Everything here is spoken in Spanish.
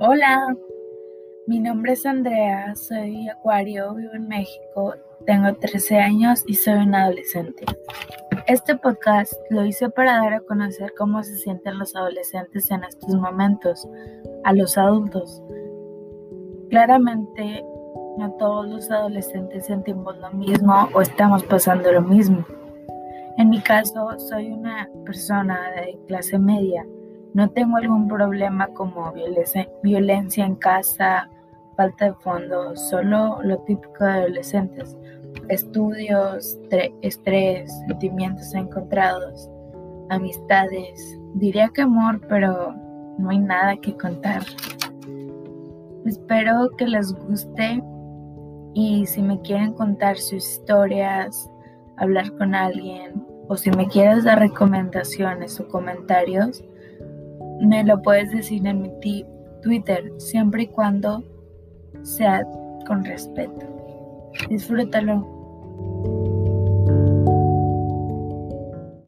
Hola, mi nombre es Andrea, soy acuario, vivo en México, tengo 13 años y soy una adolescente. Este podcast lo hice para dar a conocer cómo se sienten los adolescentes en estos momentos, a los adultos. Claramente, no todos los adolescentes sentimos lo mismo o estamos pasando lo mismo. En mi caso, soy una persona de clase media no tengo algún problema como violencia, en casa, falta de fondos, solo lo típico de adolescentes. Estudios, estrés, sentimientos encontrados, amistades. Diría que amor, pero no hay nada que contar. Espero que les guste y si me quieren contar sus historias, hablar con alguien o si me quieres dar recomendaciones o comentarios, me lo puedes decir en mi Twitter, siempre y cuando sea con respeto. Disfrútalo.